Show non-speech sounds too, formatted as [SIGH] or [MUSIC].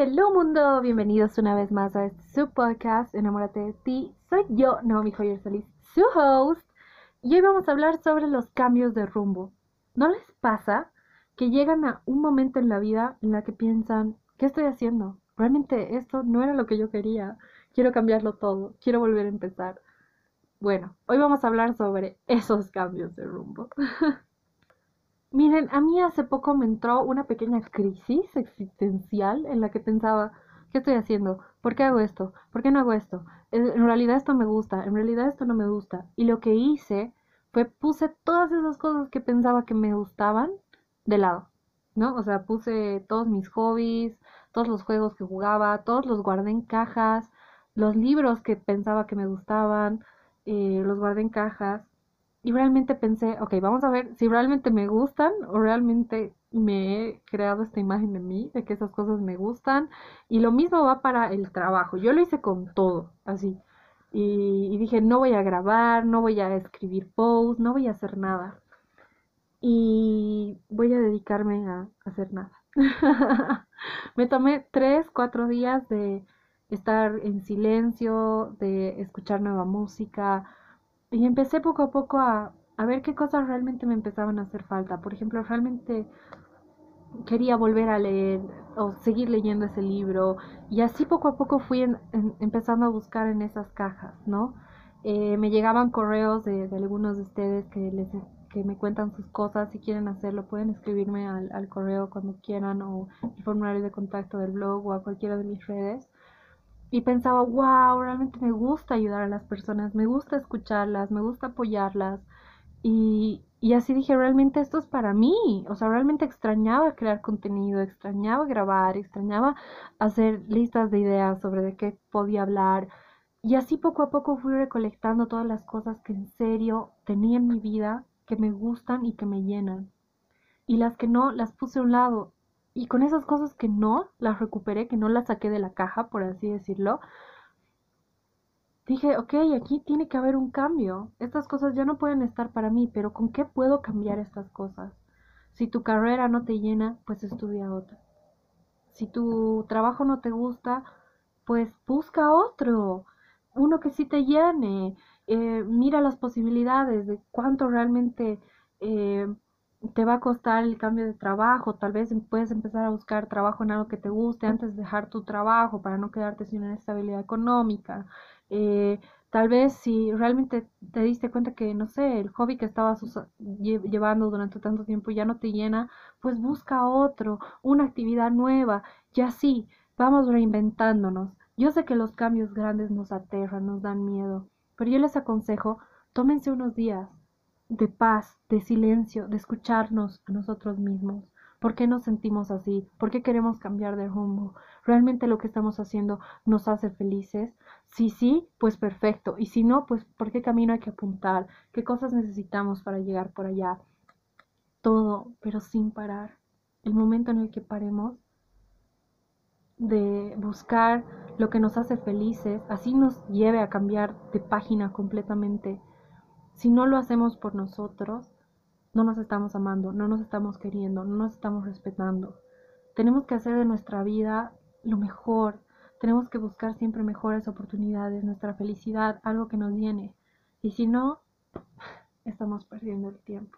Hello mundo, bienvenidos una vez más a este su podcast Enamórate de ti. Soy yo, Naomi Joyer Solís, su host, y hoy vamos a hablar sobre los cambios de rumbo. ¿No les pasa que llegan a un momento en la vida en la que piensan, ¿qué estoy haciendo? Realmente esto no era lo que yo quería. Quiero cambiarlo todo, quiero volver a empezar. Bueno, hoy vamos a hablar sobre esos cambios de rumbo. [LAUGHS] Miren, a mí hace poco me entró una pequeña crisis existencial en la que pensaba, ¿qué estoy haciendo? ¿Por qué hago esto? ¿Por qué no hago esto? En realidad esto me gusta, en realidad esto no me gusta. Y lo que hice fue puse todas esas cosas que pensaba que me gustaban de lado, ¿no? O sea, puse todos mis hobbies, todos los juegos que jugaba, todos los guardé en cajas, los libros que pensaba que me gustaban, eh, los guardé en cajas y realmente pensé, ok, vamos a ver si realmente me gustan o realmente me he creado esta imagen de mí, de que esas cosas me gustan. Y lo mismo va para el trabajo. Yo lo hice con todo, así. Y, dije, no voy a grabar, no voy a escribir posts, no voy a hacer nada. Y voy a dedicarme a hacer nada. [LAUGHS] me tomé tres, cuatro días de estar en silencio, de escuchar nueva música, y empecé poco a poco a, ver qué cosas realmente me empezaban a hacer falta. Por ejemplo, realmente quería volver a leer o seguir leyendo ese libro y así poco a poco fui empezando a buscar en esas cajas, ¿no? Eh, me llegaban correos de, algunos de ustedes que, les, que me cuentan sus cosas, si quieren hacerlo pueden escribirme al, al correo cuando quieran o el formulario de contacto del blog o a cualquiera de mis redes y pensaba, wow, realmente me gusta ayudar a las personas, me gusta escucharlas, me gusta apoyarlas. Y, y así dije, realmente esto es para mí. O sea, realmente extrañaba crear contenido, extrañaba grabar, extrañaba hacer listas de ideas sobre de qué podía hablar. Y así poco a poco fui recolectando todas las cosas que en serio tenía en mi vida, que me gustan y que me llenan. Y las que no, las puse a un lado y con esas cosas que no las recuperé, que no las saqué de la caja, por así decirlo, dije, ok, aquí tiene que haber un cambio. Estas cosas ya no pueden estar para mí, pero ¿con qué puedo cambiar estas cosas? Si tu carrera no te llena, pues estudia otra. Si tu trabajo no te gusta, pues busca otro, uno que sí te llene. Eh, mira las posibilidades de cuánto realmente eh, te va a costar el cambio de trabajo, tal vez em, puedes empezar a buscar trabajo en algo que te guste antes de dejar tu trabajo para no quedarte sin una estabilidad económica. Eh, tal vez si realmente te diste cuenta que, no sé, el hobby que estabas llevando durante tanto tiempo ya no te llena, pues busca otro, una actividad nueva y así vamos reinventándonos. Yo sé que los cambios grandes nos aterran, nos dan miedo, pero yo les aconsejo, tómense unos días, de paz, de silencio, de escucharnos a nosotros mismos. ¿Por qué nos sentimos así? ¿Por qué queremos cambiar de rumbo? ¿Realmente lo que estamos haciendo nos hace felices? Si sí, pues perfecto. Y si no, pues ¿por qué camino hay que apuntar? ¿Qué cosas necesitamos para llegar por allá? Todo, pero sin parar. El momento en el que paremos de buscar lo que nos hace felices, así nos lleve a cambiar de página completamente si no lo hacemos por nosotros, no nos estamos amando, no nos estamos queriendo, no nos estamos respetando. Tenemos que hacer de nuestra vida lo mejor. Tenemos que buscar siempre mejores oportunidades, nuestra felicidad, algo que nos llene. Y si no, [LAUGHS] estamos perdiendo el tiempo.